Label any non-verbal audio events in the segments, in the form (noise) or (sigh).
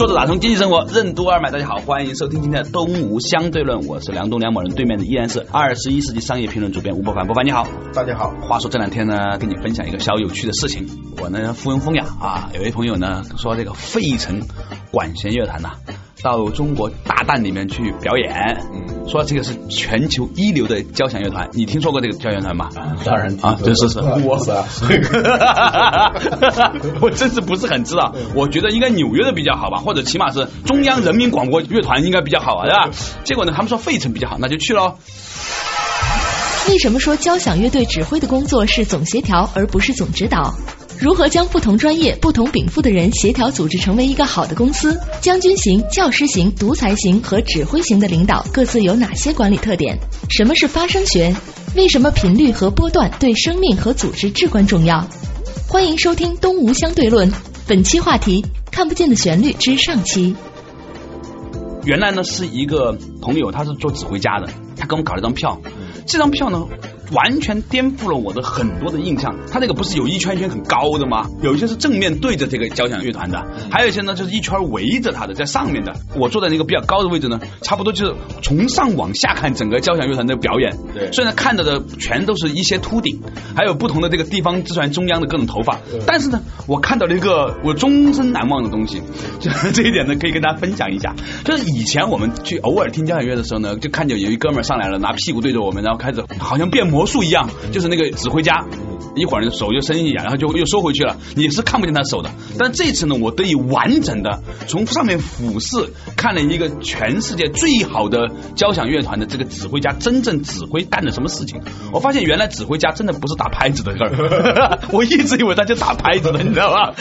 作者打通经济生活任督二脉，大家好，欢迎收听今天的东吴相对论，我是梁东梁某人，对面的依然是二十一世纪商业评论主编吴伯凡，伯凡你好，大家好。话说这两天呢，跟你分享一个小有趣的事情，我呢附庸风雅啊，有位朋友呢说这个费城管弦乐团呐。到中国大旦里面去表演，嗯，说这个是全球一流的交响乐团，你听说过这个交响乐团吗？当然啊，这是是，我是啊，(laughs) 我真是不是很知道，我觉得应该纽约的比较好吧，或者起码是中央人民广播乐团应该比较好啊，对吧？结果呢，他们说费城比较好，那就去喽。为什么说交响乐队指挥的工作是总协调而不是总指导？如何将不同专业、不同禀赋的人协调组织成为一个好的公司？将军型、教师型、独裁型和指挥型的领导各自有哪些管理特点？什么是发声学？为什么频率和波段对生命和组织至关重要？欢迎收听《东吴相对论》，本期话题：看不见的旋律之上期。原来呢是一个朋友，他是做指挥家的，他给我们搞了一张票，这张票呢。完全颠覆了我的很多的印象。他那个不是有一圈圈很高的吗？有一些是正面对着这个交响乐团的，还有一些呢就是一圈围着他的，在上面的。我坐在那个比较高的位置呢，差不多就是从上往下看整个交响乐团的表演。对，虽然看到的全都是一些秃顶，还有不同的这个地方之团中央的各种头发，但是呢，我看到了一个我终身难忘的东西。就 (laughs) 这一点呢，可以跟大家分享一下。就是以前我们去偶尔听交响乐的时候呢，就看见有一哥们上来了，拿屁股对着我们，然后开始好像变魔。魔术一样，就是那个指挥家，一会儿手就伸一下，然后就又收回去了，你是看不见他手的。但这次呢，我得以完整的从上面俯视看了一个全世界最好的交响乐团的这个指挥家真正指挥干了什么事情。我发现原来指挥家真的不是打拍子的事儿，(laughs) 我一直以为他就打拍子的，你知道吧？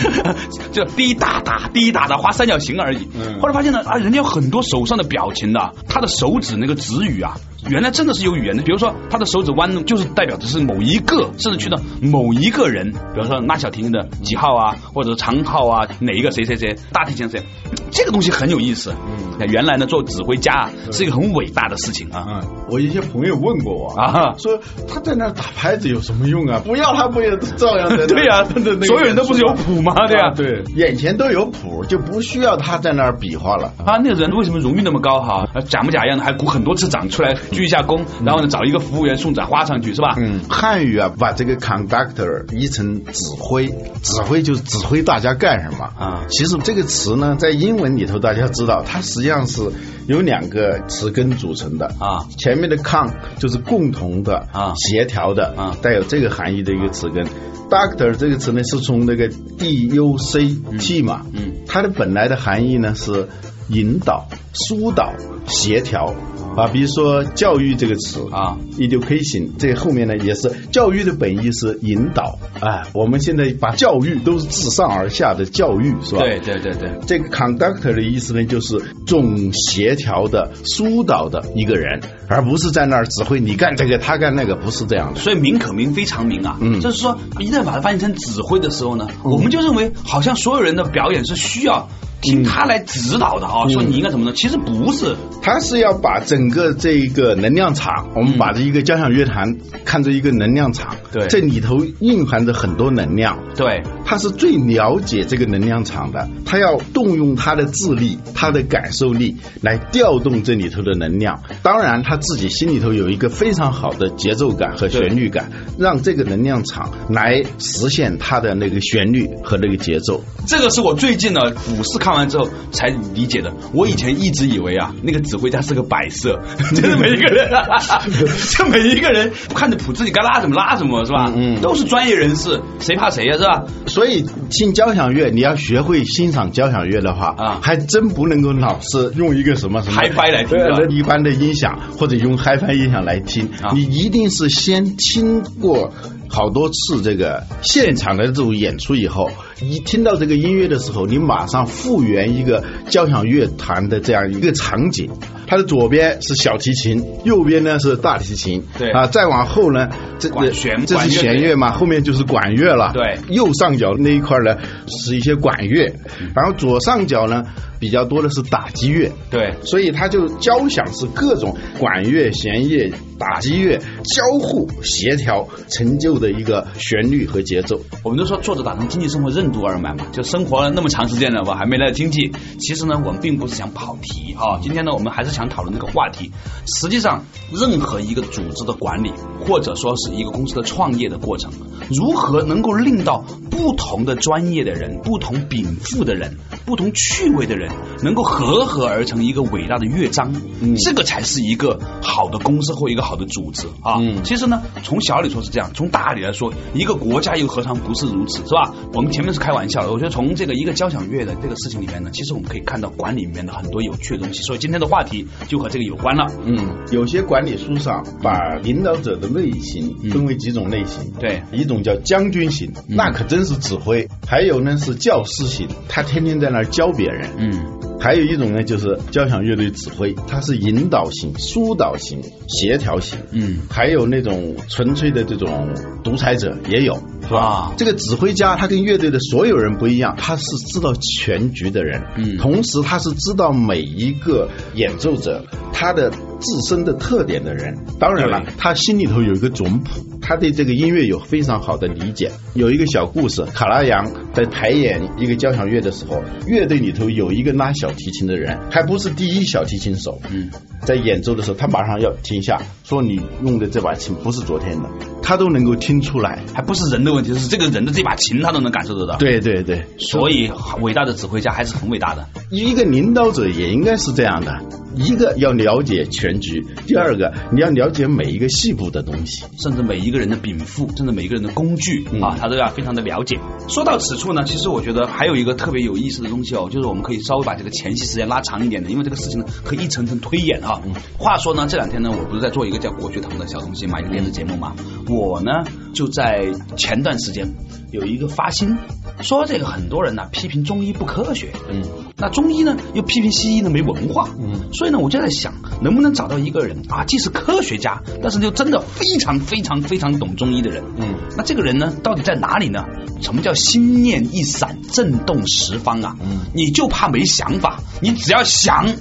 就滴答答滴答答画三角形而已。后来发现呢，啊，人家有很多手上的表情的，他的手指那个指语啊。原来真的是有语言的，比如说他的手指弯，就是代表的是某一个，甚至去到某一个人，比如说拉小提琴的几号啊，或者长号啊，哪一个谁谁谁，大提琴谁，这个东西很有意思。嗯，原来呢做指挥家是一个很伟大的事情啊。嗯，我一些朋友问过我啊，说他在那打拍子有什么用啊？不要他不也照样的？(laughs) 对呀，(laughs) 所有人都不是有谱吗？对呀，对，眼前都有谱，就不需要他在那儿比划了。啊，那个人为什么荣誉那么高哈？假模假样的还鼓很多次掌出来。鞠一下躬，然后呢，找一个服务员送盏花上去，是吧？嗯，汉语啊，把这个 conductor 译成指挥，指挥就是指挥大家干什么啊？其实这个词呢，在英文里头，大家知道，它实际上是由两个词根组成的啊。前面的 con 就是共同的啊，协调的啊，带有这个含义的一个词根。doctor 这个词呢，是从那个 d u c t 嘛，嗯，它的本来的含义呢是引导、疏导、协调。啊，比如说教育这个词啊，education 这后面呢也是教育的本意是引导，啊，我们现在把教育都是自上而下的教育，是吧？对对对对，这个 conductor 的意思呢就是总协调的、疏导的一个人，而不是在那儿指挥你干这个他干那个，不是这样的。所以名可名非常名啊，嗯，就是说一旦把它翻译成指挥的时候呢，我们就认为好像所有人的表演是需要。听他来指导的啊，说你应该怎么呢？其实不是，他是要把整个这一个能量场，我们把这一个交响乐团看作一个能量场，对，这里头蕴含着很多能量，对，他是最了解这个能量场的，他要动用他的智力、他的感受力来调动这里头的能量。当然，他自己心里头有一个非常好的节奏感和旋律感，让这个能量场来实现它的那个旋律和那个节奏。这个是我最近呢股市看。完之后才理解的。我以前一直以为啊，那个指挥家是个摆设，(laughs) 就是每一个人，(laughs) 就每一个人看着谱自己该拉怎么拉怎么是吧？嗯，都是专业人士，谁怕谁呀是吧？所以听交响乐，你要学会欣赏交响乐的话啊，还真不能够老是用一个什么什么嗨翻来听，一般的音响或者用嗨翻音响来听，你一定是先听过。好多次这个现场的这种演出以后，一听到这个音乐的时候，你马上复原一个交响乐团的这样一个场景。它的左边是小提琴，右边呢是大提琴，对啊，再往后呢，这管弦这是管弦乐嘛，后面就是管乐了。对右上角那一块呢是一些管乐，然后左上角呢比较多的是打击乐。对，所以它就交响是各种管乐、弦乐、打击乐交互协调成就的一个旋律和节奏。我们都说作者打通经济生活任督二脉嘛，就生活了那么长时间了，我还没来经济。其实呢，我们并不是想跑题啊，今天呢，我们还是想讨论这个话题。实际上，任何一个组织的管理，或者说是一个公司的创业的过程，如何能够令到不同的专业的人、不同禀赋的人、不同趣味的人，能够合合而成一个伟大的乐章，嗯这个才是一个好的公司或一个好的组织啊。嗯其实呢，从小里说是这样，从大里来说，一个国家又何尝不是如此，是吧？我们前面是开玩笑的，我觉得从这个一个交响乐的这个事情里面呢，其实我们可以看到管理里面的很多有趣的东西。所以今天的话题就和这个有关了。嗯，有些管理书上把领导者的类型分为几种类型。对一种叫将军型，那可真是指挥；还有呢是教师型，他天天在那儿教别人。嗯，还有一种呢，就是交响乐队指挥，他是引导型、疏导型、协调型。嗯，还有那种纯粹的这种独裁者也有，是吧？啊这个指挥家他跟乐队的所有人不一样，他是知道全局的人，嗯同时他是知道每一个演奏者他的自身的特点的人。当然了，他心里头有一个总谱，他对这个音乐有非常好的理解。有一个小故事，卡拉扬在排演一个交响乐的时候，乐队里头有一个拉小提琴的人，还不是第一小提琴手，嗯，在演奏的时候，他马上要停下，说你用的这把琴不是昨天的，他都能够听出来。还不是人的问题，是这个人的这把琴他都能感受得到。，对对对，所以伟大的指挥家还是很伟大的。一个领导者也应该是这样的：一个要了解全局，第二个你要了解每一个细部的东西。甚至每一个人的禀赋，甚至每一个人的工具、嗯啊，他都要非常的了解。说到此处呢，其实我觉得还有一个特别有意思的东西哦，就是我们可以稍微把这个前期时间拉长一点的，因为这个事情呢可以一层层推演啊。话说呢，这两天呢，我不是在做一个叫果学堂的小东西嘛，一个电视节目嘛，我呢就在前段时间有一个发心，说这个很多人呢批评中医不科学，嗯，那中医呢又批评西医呢没文化，嗯，所以呢我就在想，能不能找到一个人啊，既是科学家，但是又真的非常非常非常懂中医的人，嗯，那这个人呢到底在哪里呢？什么叫心念一闪，震动十方啊？嗯，你就怕没想法，你只要想，嗯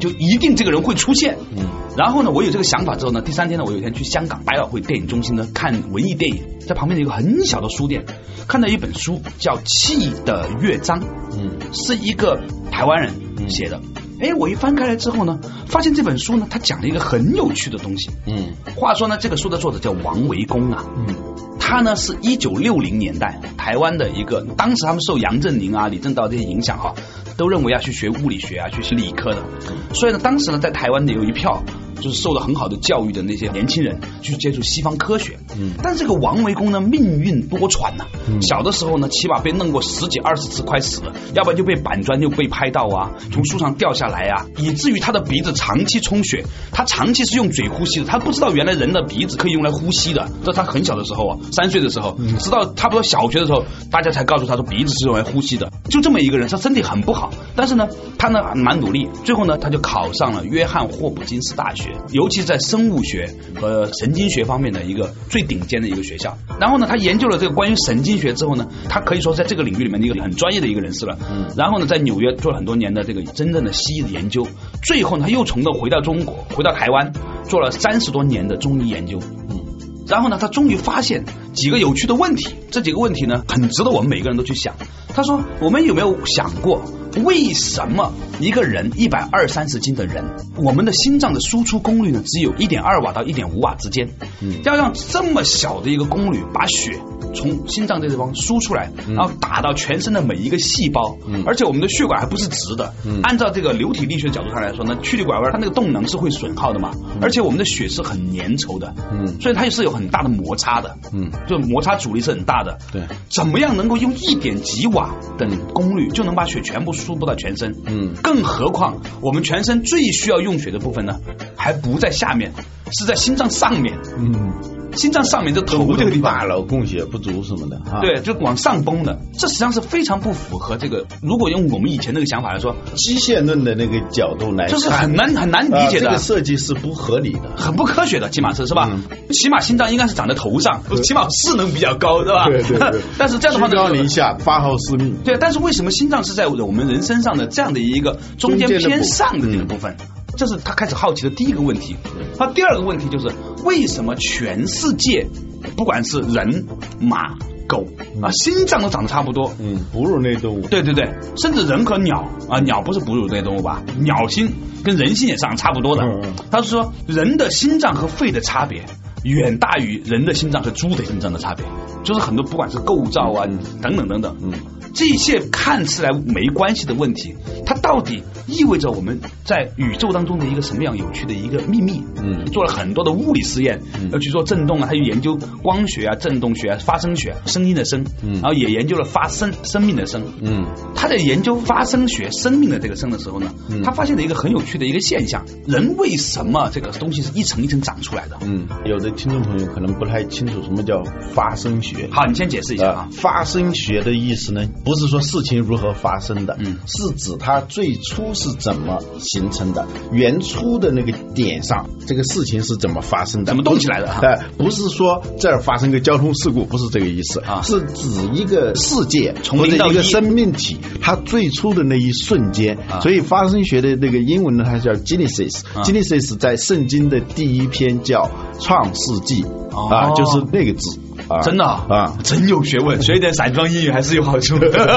就一定这个人会出现，嗯。然后呢，我有这个想法之后呢，第三天呢，我有一天去香港百老汇电影中心呢看文艺电影，在旁边的一个很小的书店，看到一本书叫《气的乐章》，嗯。是一个台湾人写的。哎，我一翻开来之后呢，发现这本书呢，它讲了一个很有趣的东西。嗯。话说呢，这个书的作者叫王维公啊，嗯他呢是一九六零年代台湾的一个，当时他们受杨振宁啊、李政道这些影响哈、都认为要去学物理学啊，去学理科的，所以呢，当时呢在台湾呢有一票就是受了很好的教育的那些年轻人去接触西方科学，嗯。但这个王维公呢命运多舛呐、嗯。小的时候呢起码被弄过十几二十次，快死了，要不然就被板砖就被拍到啊，从树上掉下来啊，以至于他的鼻子长期充血，他长期是用嘴呼吸的，他不知道原来人的鼻子可以用来呼吸的，这他很小的时候啊，三岁的时候，直到差不多小学的时候，大家才告诉他说鼻子是用来呼吸的，就这么一个人，他身体很不好，但是呢，他呢蛮努力，最后呢，他就考上了约翰霍普金斯大学，尤其在生物学和神经学方面的一个最顶尖的一个学校。然后呢，他研究了这个关于神经学之后呢，他可以说在这个领域里面的一个很专业的一个人士了。嗯然后呢，在纽约做了很多年的这个真正的西医的研究，最后呢，他又从头回到中国，回到台湾，做了三十多年的中医研究。嗯然后呢，他终于发现几个有趣的问题，这几个问题呢，很值得我们每个人都去想。他说：“我们有没有想过，为什么一个人一百二三十斤的人，我们的心脏的输出功率呢，只有一点二瓦到一点五瓦之间？嗯要让这么小的一个功率把血从心脏这地方输出来，然后打到全身的每一个细胞，嗯。而且我们的血管还不是直的。嗯。按照这个流体力学角度上来说呢，曲里拐弯，它那个动能是会损耗的嘛，而且我们的血是很粘稠的，嗯。所以它也是有很大的摩擦的，嗯。就摩擦阻力是很大的。对，怎么样能够用一点几瓦的功率就能把血全部输布到全身？嗯。更何况我们全身最需要用血的部分呢，还不在下面，是在心脏上面。嗯心脏上面的头这个地方，大脑供血不足什么的，对，就往上崩的，这实际上是非常不符合这个。如果用我们以前那个想法来说，机械论的那个角度来，就是很难很难理解的。这个设计是不合理的，很不科学的，起码是是吧？起码心脏应该是长在头上，起码势能比较高，是吧？对对对。(laughs) 但是这样的话，居高临下，发号施令。对，但是为什么心脏是在我们人身上的这样的一个中间偏上的这个部分？这是他开始好奇的第一个问题。他第二个问题就是为什么全世界不管是人、马、狗啊，心脏都长得差不多？嗯，哺乳类动物。对对对，甚至人和鸟啊，鸟不是哺乳类动物吧？鸟心跟人心也长得差不多的。他是说人的心脏和肺的差别远大于人的心脏和猪的心脏的差别，就是很多不管是构造啊等等等等，嗯。这些看起来没关系的问题，它到底意味着我们在宇宙当中的一个什么样有趣的一个秘密？嗯，做了很多的物理实验，要去做振动啊，他去研究光学啊、振动学啊、发声学、声音的声，嗯然后也研究了发声生命的声。嗯，他在研究发声学、生命的这个声的时候呢，他发现了一个很有趣的一个现象：人为什么这个东西是一层一层长出来的？嗯，有的听众朋友可能不太清楚什么叫发生学。好，你先解释一下啊。发生学的意思呢？不是说事情如何发生的，嗯，是指它最初是怎么形成的，原初的那个点上，这个事情是怎么发生的，怎么动起来的？哎，不是说这儿发生个交通事故，不是这个意思啊，是指一个世界或者一个生命体，它最初的那一瞬间。所以发生学的那个英文呢，它叫 Genesis，Genesis 在圣经的第一篇叫创世纪啊，就是那个字。真的啊，真有学问，学一点散装英语还是有好处。的。(laughs)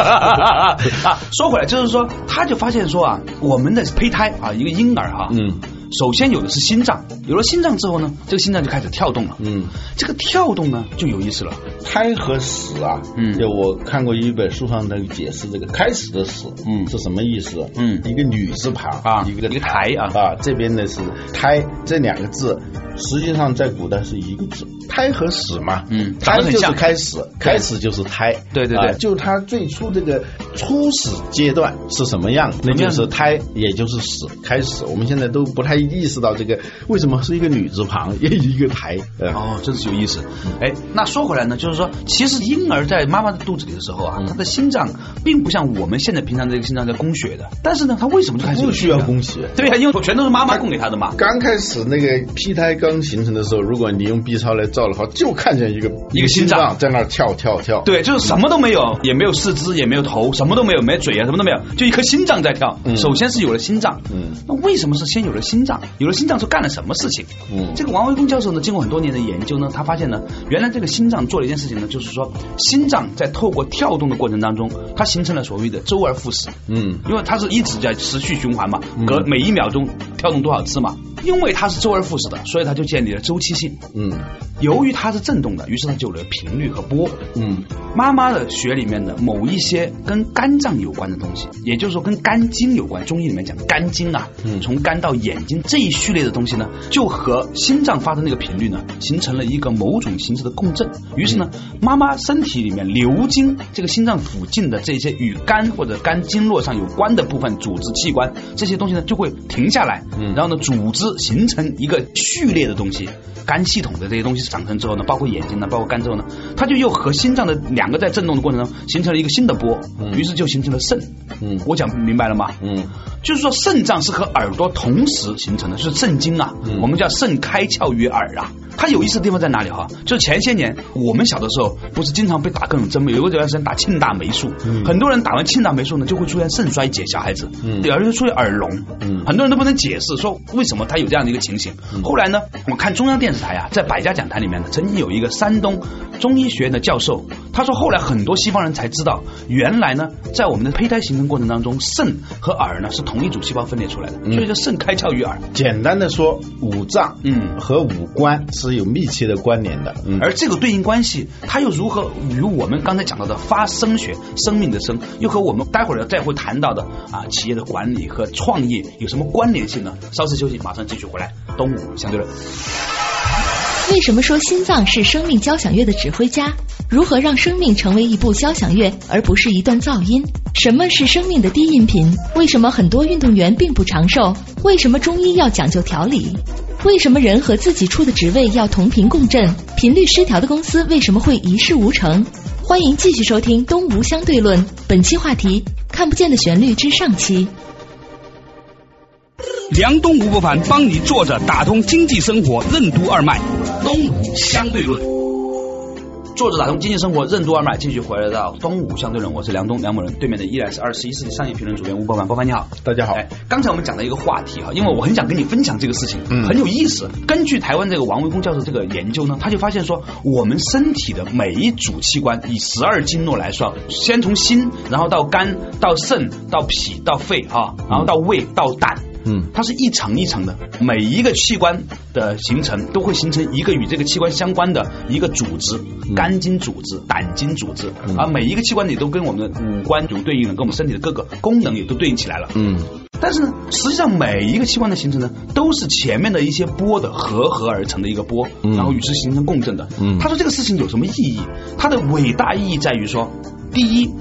啊，说回来就是说，他就发现说啊，我们的胚胎啊，一个婴儿哈，嗯，首先有的是心脏，有了心脏之后呢，这个心脏就开始跳动了，嗯，这个跳动呢就有意思了。胎和死啊，嗯，就我看过一本书上的解释，这个开始的始，嗯，是什么意思？嗯，一个女字旁啊，一个一个台啊，啊，这边的是胎，这两个字实际上在古代是一个字。胎和死嘛，嗯，胎就是开始，开始就是胎，对对对，就它最初这个初始阶段是什么样，那就是胎，也就是始，开始。我们现在都不太意识到这个为什么是一个女字旁，也一个胎。哦，真是有意思。哎，那说回来呢，就是说，其实婴儿在妈妈的肚子里的时候啊，他的心脏并不像我们现在平常这个心脏在供血的，但是呢，他为什么就开始不需要供血？对呀，因为全都是妈妈供给他的嘛。刚开始那个胚胎刚形成的时候，如果你用 B 超来照。的话，就看见一个一个心脏在那儿跳跳跳，对，就是什么都没有，也没有四肢，也没有头，什么都没有，没嘴啊，什么都没有，就一颗心脏在跳。首先是有了心脏，嗯，那为什么是先有了心脏？有了心脏是干了什么事情？嗯，这个王维公教授呢，经过很多年的研究呢，他发现呢，原来这个心脏做了一件事情呢，就是说心脏在透过跳动的过程当中，它形成了所谓的周而复始。嗯，因为它是一直在持续循环嘛，隔每一秒钟跳动多少次嘛。因为它是周而复始的，所以它就建立了周期性。嗯，由于它是振动的，于是它就有了频率和波。嗯，妈妈的血里面的某一些跟肝脏有关的东西，也就是说跟肝经有关，中医里面讲肝经啊，嗯从肝到眼睛这一序列的东西呢，就和心脏发的那个频率呢，形成了一个某种形式的共振。于是呢，妈妈身体里面流经这个心脏附近的这些与肝或者肝经络上有关的部分组织器官，这些东西呢就会停下来。嗯，然后呢，组织。形成一个序列的东西，肝系统的这些东西长成之后呢，包括眼睛呢，包括肝之后呢，它就又和心脏的两个在震动的过程中形成了一个新的波，于是就形成了肾。嗯，我讲明白了吗？嗯，就是说肾脏是和耳朵同时形成的，是肾经啊，我们叫肾开窍于耳啊。它有意思的地方在哪里哈？就前些年我们小的时候，不是经常被打各种针吗？有一段时间打庆大霉素，很多人打完庆大霉素呢，就会出现肾衰竭，小孩子，第二就出现耳聋，很多人都不能解释说为什么他有这样的一个情形。后来呢，我看中央电视台啊，在百家讲坛里面呢，曾经有一个山东中医学院的教授，他说后来很多西方人才知道，原来呢，在我们的胚胎形成过程当中，肾和耳呢是同一组细胞分裂出来的，所以叫肾开窍于耳。简单的说，五脏嗯和五官。是有密切的关联的，嗯而这个对应关系，它又如何与我们刚才讲到的发生学、生命的生，又和我们待会儿要再会谈到的啊企业的管理和创业有什么关联性呢？稍事休息，马上继续回来。东吴相对论，为什么说心脏是生命交响乐的指挥家？如何让生命成为一部交响乐，而不是一段噪音？什么是生命的低音频？为什么很多运动员并不长寿？为什么中医要讲究调理？为什么人和自己处的职位要同频共振？频率失调的公司为什么会一事无成？欢迎继续收听《东吴相对论》，本期话题：看不见的旋律之上期。梁东吴不凡帮你坐着打通经济生活任督二脉，东吴相对论。作者打通经济生活任督二脉，继续回来到东吴相对论，我是梁东梁某人，对面的依然是二十一世纪商业评论主编吴伯凡，伯凡你好，大家好。哎，刚才我们讲了一个话题哈，因为我很想跟你分享这个事情，嗯很有意思。根据台湾这个王维公教授这个研究呢，他就发现说，我们身体的每一组器官以十二经络来算，先从心，然后到肝，到肾，到脾，到肺啊，然后到胃，到胆。嗯它是一层一层的，每一个器官的形成都会形成一个与这个器官相关的一个组织，肝经组织、胆经组织，啊每一个器官也都跟我们的五官有对应的，跟我们身体的各个功能也都对应起来了。嗯但是呢，实际上每一个器官的形成呢，都是前面的一些波的合合而成的一个波，嗯然后与之形成共振的。嗯他说这个事情有什么意义？它的伟大意义在于说，第一，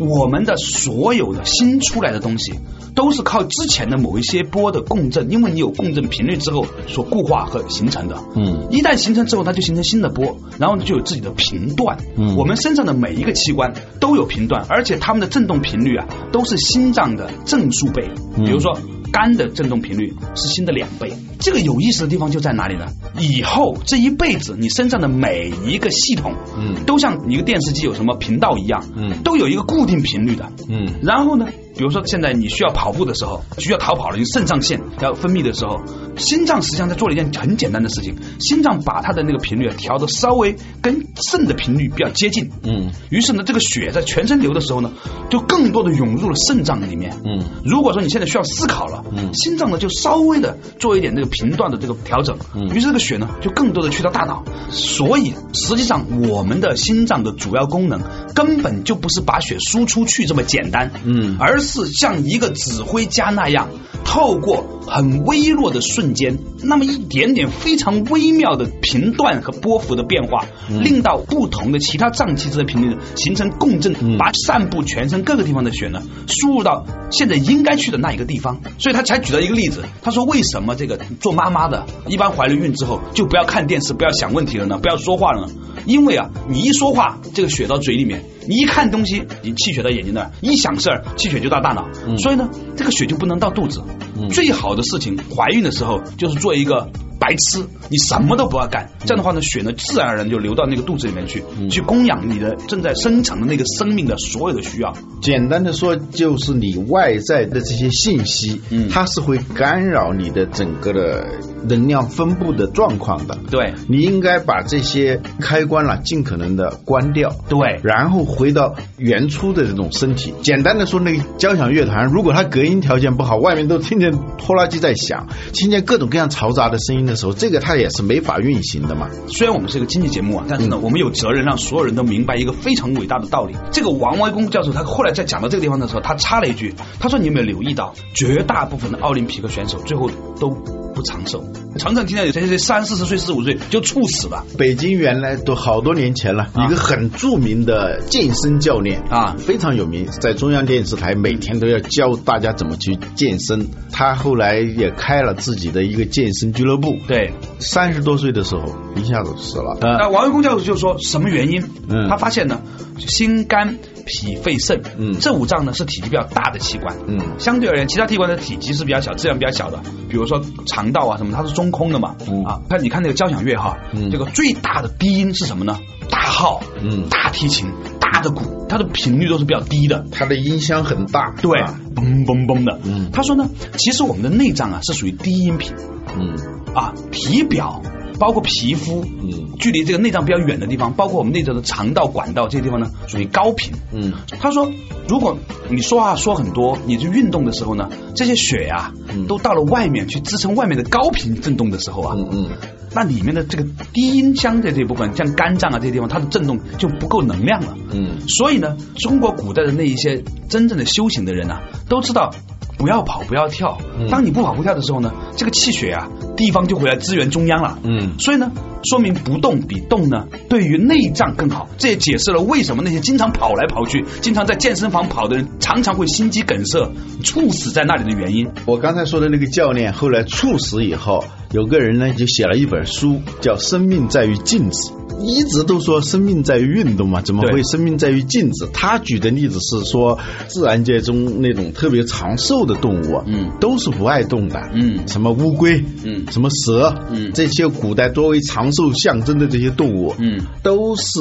我们的所有的新出来的东西，都是靠之前的某一些波的共振，因为你有共振频率之后所固化和形成的。嗯一旦形成之后，它就形成新的波，然后就有自己的频段。嗯我们身上的每一个器官都有频段，而且它们的振动频率啊，都是心脏的正数倍。嗯比如说，肝的振动频率是心的两倍。这个有意思的地方就在哪里呢？以后这一辈子，你身上的每一个系统，嗯都像你一个电视机有什么频道一样，嗯都有一个固定频率的。嗯然后呢，比如说现在你需要跑步的时候，需要逃跑了，你肾上腺要分泌的时候，心脏实际上在做了一件很简单的事情，心脏把它的那个频率啊调的稍微跟肾的频率比较接近。嗯于是呢，这个血在全身流的时候呢，就更多的涌入了肾脏里面。嗯如果说你现在需要思考了，嗯心脏呢就稍微的做一点这个频段的这个调整，嗯于是这个血呢就更多的去到大脑。所以实际上我们的心脏的主要功能根本就不是把血输出去这么简单，嗯而是像一个指挥家那样，透过很微弱的瞬间，那么一点点非常微妙的频段和波幅的变化，嗯令到不同的其他脏器质的频率形成共振，嗯把散布全身各个地方的血呢输入到现在应该去的那一个地方。所以他才举了一个例子，他说为什么这个做妈妈的，一般怀了孕之后就不要看电视，不要想问题了呢，不要说话了呢？因为啊，你一说话，这个血到嘴里面；你一看东西，你气血到眼睛那儿；一想事儿，气血就到大脑。嗯所以呢，这个血就不能到肚子。嗯最好的事情，怀孕的时候就是做一个白痴，你什么都不要干。这样的话呢，血呢自然而然就流到那个肚子里面去，嗯去供养你的正在生长的那个生命的所有的需要。简单的说，就是你外在的这些信息，嗯它是会干扰你的整个的能量分布的状况的。对你应该把这些开关了尽可能的关掉，对然后回到原初的这种身体。简单的说，那个交响乐团，如果它隔音条件不好，外面都听见拖拉机在响，听见各种各样嘈杂的声音的时候，这个它也是没法运行的嘛。虽然我们是一个经济节目啊，但是呢，我们有责任让所有人都明白一个非常伟大的道理。这个王维公教授他后来在讲到这个地方的时候，他插了一句，他说：“你有没有留意到，绝大部分的奥林匹克选手最后都不长寿，常常听到有些谁三四十岁、四五岁就猝死了。”北京原来都好多年前了，啊一个很著名的健身教练啊非常有名，在中央电视台每天都要教大家怎么去健身。他后来也开了自己的一个健身俱乐部。对，三十多岁的时候一下子死了。那王维公教授就说什么原因？嗯。他发现呢，心肝脾肺肾，嗯。这五脏呢是体积比较大的器官，嗯。相对而言，其他器官的体积是比较小，质量比较小的，比如说肠道啊什么，它是中空的嘛，嗯。啊，看你看那个交响乐哈，嗯。这个最大的低音是什么呢？大号，嗯。大提琴，大的鼓，它的频率都是比较低的，它的音箱很大。对啊，嘣嘣嘣的。嗯。他说呢，其实我们的内脏啊是属于低音频。嗯啊，体表包括皮肤，嗯距离这个内脏比较远的地方，包括我们内脏的肠道、管道这些地方呢，属于高频。嗯他说，如果你说话说很多，你去运动的时候呢，这些血呀、嗯都到了外面去支撑外面的高频振动的时候啊，嗯嗯那里面的这个低音箱的这部分，像肝脏啊这些地方，它的震动就不够能量了。嗯所以呢，中国古代的那一些真正的修行的人啊，都知道不要跑，不要跳，当你不跑不跳的时候呢，这个气血啊，地方就回来支援中央了。嗯所以呢，说明不动比动呢，对于内脏更好。这也解释了为什么那些经常跑来跑去、经常在健身房跑的人，常常会心肌梗塞、猝死在那里的原因。我刚才说的那个教练后来猝死以后，有个人呢就写了一本书，叫《生命在于静止》。一直都说生命在于运动嘛，怎么会生命在于静止？他举的例子是说，自然界中那种特别长寿的动物啊，嗯都是不爱动的，嗯什么乌龟，嗯什么蛇，嗯这些古代多为长寿象征的这些动物，嗯都是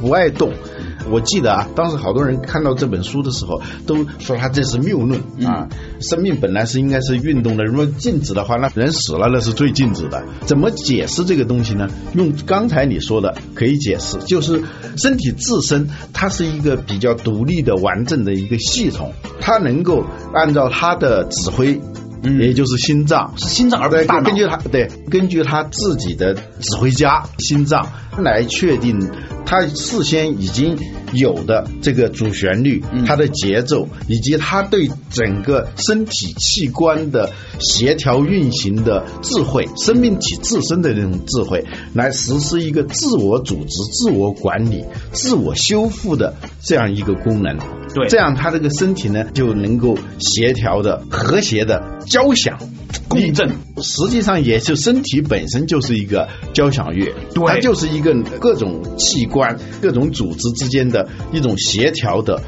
不爱动。我记得啊，当时好多人看到这本书的时候，都说他这是谬论啊。生命本来是应该是运动的，如果静止的话，那人死了那是最静止的。怎么解释这个东西呢？用刚才你说的可以解释，就是身体自身它是一个比较独立的、完整的一个系统，它能够按照它的指挥。嗯。也就是心脏，是心脏而不对是大脑。根据他对根据他自己的指挥家心脏来确定他事先已经有的这个主旋律、嗯。它的节奏，以及他对整个身体器官的协调运行的智慧，生命体自身的这种智慧，来实施一个自我组织、自我管理、自我修复的这样一个功能。对这样他这个身体呢就能够协调的、和谐的交响。共振，实际上也就身体本身就是一个交响乐，对它就是一个各种器官、各种组织之间的一种协调的。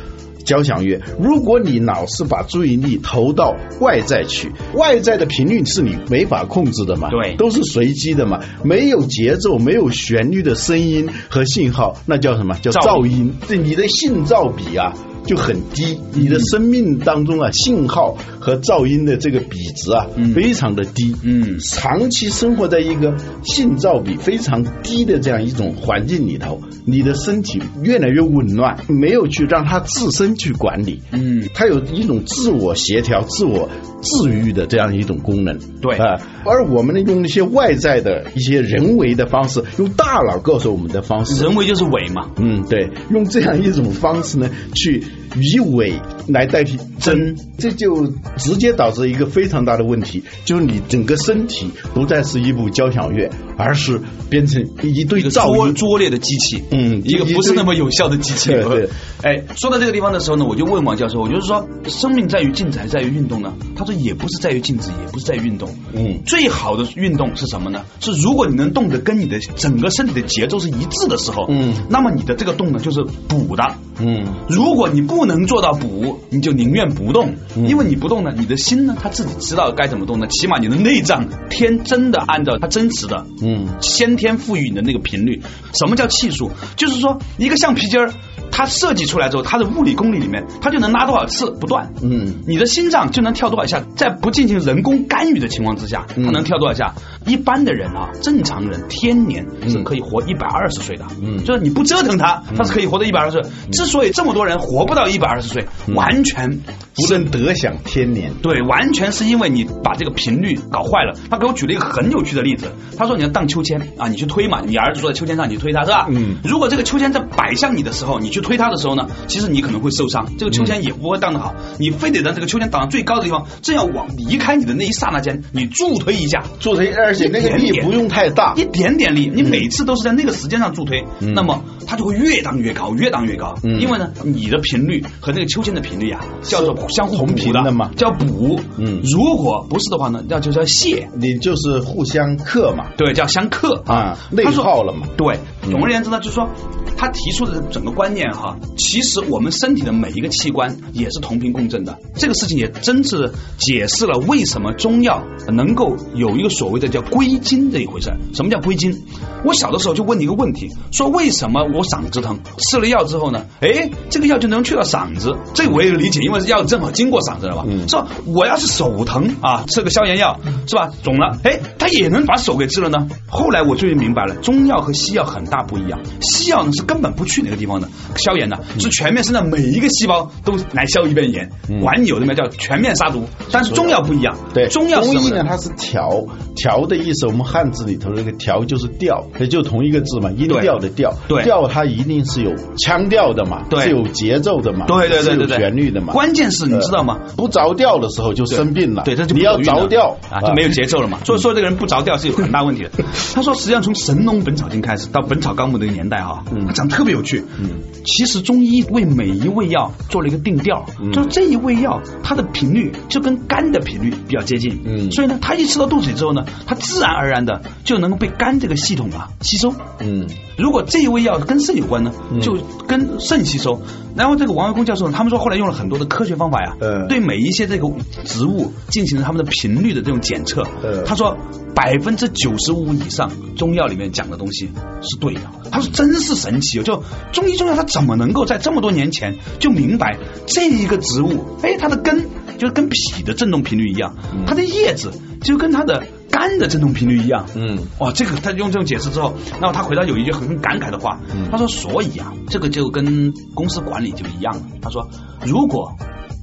交响乐，如果你老是把注意力投到外在去，外在的频率是你没法控制的嘛，对都是随机的嘛，没有节奏、没有旋律的声音和信号，那叫什么？叫噪噪音。对你的信噪比啊就很低，你的生命当中啊信号和噪音的这个比值啊嗯。非常的低，嗯。长期生活在一个信噪比非常低的这样一种环境里头，你的身体越来越紊乱，没有去让它自身去管理，嗯，它有一种自我协调、自我治愈的这样一种功能。对。啊、而我们呢，用那些外在的一些人为的方式，用大脑告诉我们的方式，人为就是伪嘛，嗯，对，用这样一种方式呢，去鱼尾来代替真，这就直接导致一个非常大的问题，就是你整个身体不再是一部交响乐，而是变成一对一个噪音。拙拙劣的机器，嗯一个不是那么有效的机器。对对哎，说到这个地方的时候呢，我就问王教授，我就是说，生命在于静止还是在于运动呢？他说也不是在于静止，也不是在于运动。嗯最好的运动是什么呢？是如果你能动的跟你的整个身体的节奏是一致的时候，嗯那么你的这个动呢就是补的。嗯如果你不能做到补，你就宁愿不动，嗯因为你不动呢，你的心呢，他自己知道该怎么动呢，起码你的内脏天真的按照它真实的嗯先天赋予你的那个频率。什么叫气数？就是说一个橡皮筋儿，它设计出来之后，它的物理公理里面，它就能拉多少次不断。嗯你的心脏就能跳多少下，在不进行人工干预的情况之下，它能跳多少下？一般的人啊，正常人天年是可以活一百二十岁的，嗯就是你不折腾他，他是可以活到一百二十岁。之所以这么多人活不到一百二十岁，完全不能得享天年。对，完全是因为你把这个频率搞坏了。他给我举了一个很有趣的例子，他说你要荡秋千啊，你去推嘛，你儿子坐在秋千上，你推他是吧？嗯如果这个秋千在摆向你的时候，你去推他的时候呢，其实你可能会受伤，这个秋千也不会荡得好。你非得让这个秋千荡到最高的地方，正要往离开你的那一刹那间，你助推一下，做成，而且那个力不用太大。一。点点力，你每次都是在那个时间上助推，嗯。那么它就会越荡越高，越荡越高。嗯。因为呢，你的频率和那个秋千的频率啊，叫做相互同频的嘛。叫补。嗯。如果不是的话呢，那就叫泄。你就是互相克嘛，对，叫相克。啊内耗了嘛。对，嗯总而言之呢，就是说他提出的整个观念哈，其实我们身体的每一个器官也是同频共振的。这个事情也真是解释了为什么中药能够有一个所谓的叫归经这一回事儿。什么叫归经？我小的时候就问你一个问题，说为什么我嗓子疼，吃了药之后呢，哎，这个药就能去到嗓子？这我也理解，因为药正好经过嗓子了吧？嗯是吧？我要是手疼啊，吃个消炎药是吧？肿了，哎，它也能把手给治了呢。后来我终于明白了，中药和西药很大不一样。西药呢是根本不去哪个地方的消炎的，是全面身上每一个细胞都来消一遍炎，管你有的没叫全面杀毒。但是中药不一样，对，中药中医呢它是调调的意思，我们汉字里头那个调就是调，也就同一个字嘛，音调的调，对，调它一定是有腔调的嘛，是有节奏的嘛，对对对对对，旋律的嘛。关键是你知道吗？不着调的时候就生病了，对，这就你要着调啊，就没有节奏了嘛。所以说这个人不着调是有很大问题的。他说，实际上从《神农本草经》开始到《本草纲目》那个年代哈，它讲的特别有趣。嗯，其实中医为每一味药做了一个定调，就是这一味药它的频率就跟肝的频率比较接近。嗯，所以呢，他一吃到肚子里之后呢，它自然而然的就能够被肝这个系统啊吸收。嗯，如果这一味药跟肾有关呢，就跟肾吸收。然后这个王维公教授他们说后来用了很多的科学方法呀，对每一些这个植物进行了他们的频率的这种检测。他说百分之九十五以上中药里面讲的东西是对的。他说真是神奇哦！就中医中药，他怎么能够在这么多年前就明白这一个植物，哎，它的根就是跟脾的振动频率一样，它的叶子就跟它的肝的振动频率一样。嗯，哇，这个他用这种解释之后，然后他回答有一句很感慨的话，他说：“所以啊，这个就跟公司管理就一样了。”他说：“如果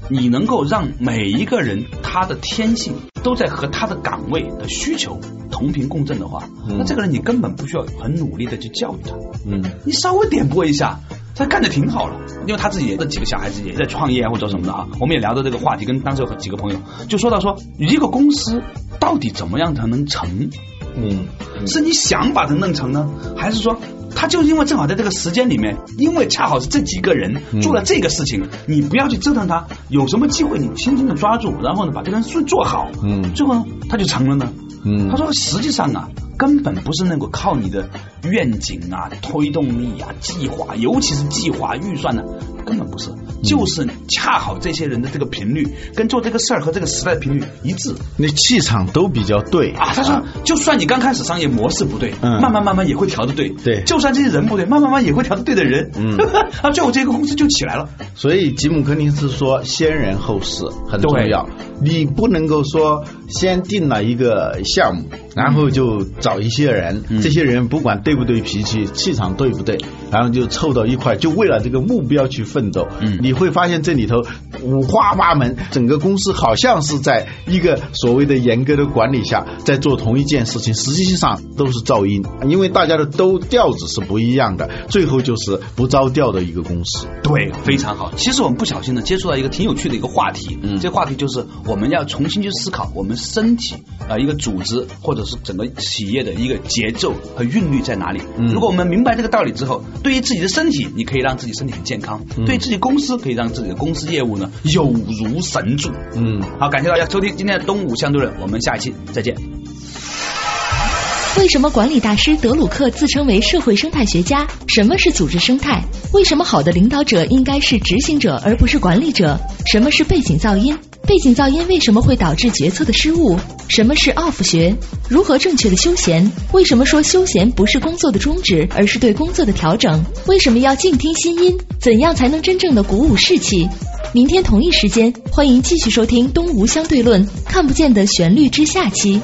你能够让每一个人他的天性都在和他的岗位的需求同频共振的话，那这个人你根本不需要很努力的去教育他。嗯，你稍微点拨一下。”他干的挺好了，因为他自己的几个小孩子也在创业啊或者什么的啊。我们也聊到这个话题，跟当时有几个朋友就说到说，一个公司到底怎么样才能成？嗯，是你想把它弄成呢，还是说他就因为正好在这个时间里面，因为恰好是这几个人做了这个事情，你不要去折腾他，有什么机会你轻轻的抓住，然后呢把这个事做好，嗯，最后呢他就成了呢。嗯，他说实际上啊。根本不是能够靠你的愿景啊、推动力啊、计划，尤其是计划预算呢，根本不是，就是恰好这些人的这个频率跟做这个事儿和这个时代频率一致，那气场都比较对啊。他说，就算你刚开始商业模式不对，嗯，慢慢慢慢也会调的对，对，就算这些人不对，慢慢慢也会调的对的人，嗯，(laughs) 啊，最后这个公司就起来了。所以吉姆·柯林斯说，先人后事很重要，你不能够说先定了一个项目，然后就。找一些人，这些人不管对不对脾气，气场对不对，然后就凑到一块，就为了这个目标去奋斗。嗯，你会发现这里头五花八门，整个公司好像是在一个所谓的严格的管理下在做同一件事情，实际上都是噪音，因为大家的都调子是不一样的，最后就是不着调的一个公司。对，非常好。其实我们不小心的接触到一个挺有趣的一个话题，嗯，这话题就是我们要重新去思考我们身体啊一个组织或者是整个企业。的一个节奏和韵律在哪里？如果我们明白这个道理之后，对于自己的身体，你可以让自己身体很健康；对自己公司，可以让自己的公司业务呢有如神助。嗯，好，感谢大家收听今天的东吴相对论，我们下一期再见。为什么管理大师德鲁克自称为社会生态学家？什么是组织生态？为什么好的领导者应该是执行者而不是管理者？什么是背景噪音？背景噪音为什么会导致决策的失误？什么是 off 学？如何正确的休闲？为什么说休闲不是工作的终止，而是对工作的调整？为什么要静听心音？怎样才能真正的鼓舞士气？明天同一时间，欢迎继续收听《东吴相对论》，看不见的旋律之下期。